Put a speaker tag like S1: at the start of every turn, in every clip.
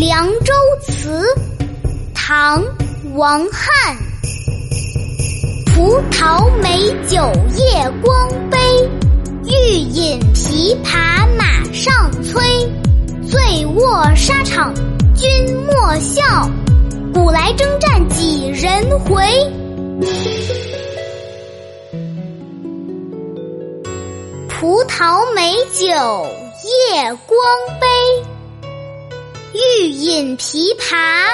S1: 《凉州词》唐·王翰，葡萄美酒夜光杯，欲饮琵琶马上催。醉卧沙场君莫笑，古来征战几人回？葡萄美酒夜光杯。欲饮琵琶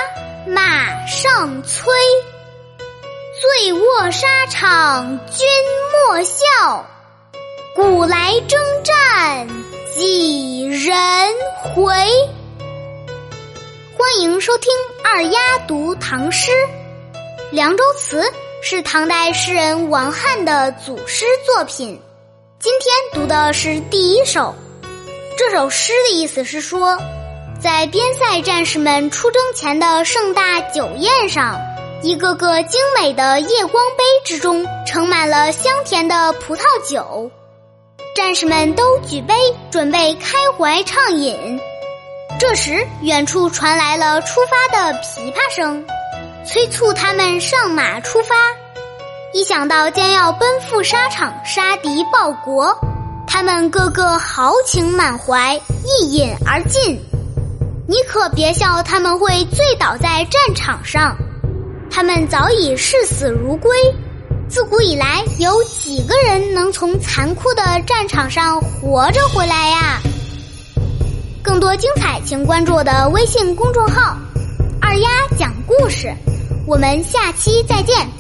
S1: 马上催，醉卧沙场君莫笑，古来征战几人回？欢迎收听二丫读唐诗，《凉州词》是唐代诗人王翰的祖诗作品。今天读的是第一首，这首诗的意思是说。在边塞战士们出征前的盛大酒宴上，一个个精美的夜光杯之中盛满了香甜的葡萄酒，战士们都举杯准备开怀畅饮。这时，远处传来了出发的琵琶声，催促他们上马出发。一想到将要奔赴沙场杀敌报国，他们个个豪情满怀，一饮而尽。你可别笑他们会醉倒在战场上，他们早已视死如归。自古以来，有几个人能从残酷的战场上活着回来呀？更多精彩，请关注我的微信公众号“二丫讲故事”。我们下期再见。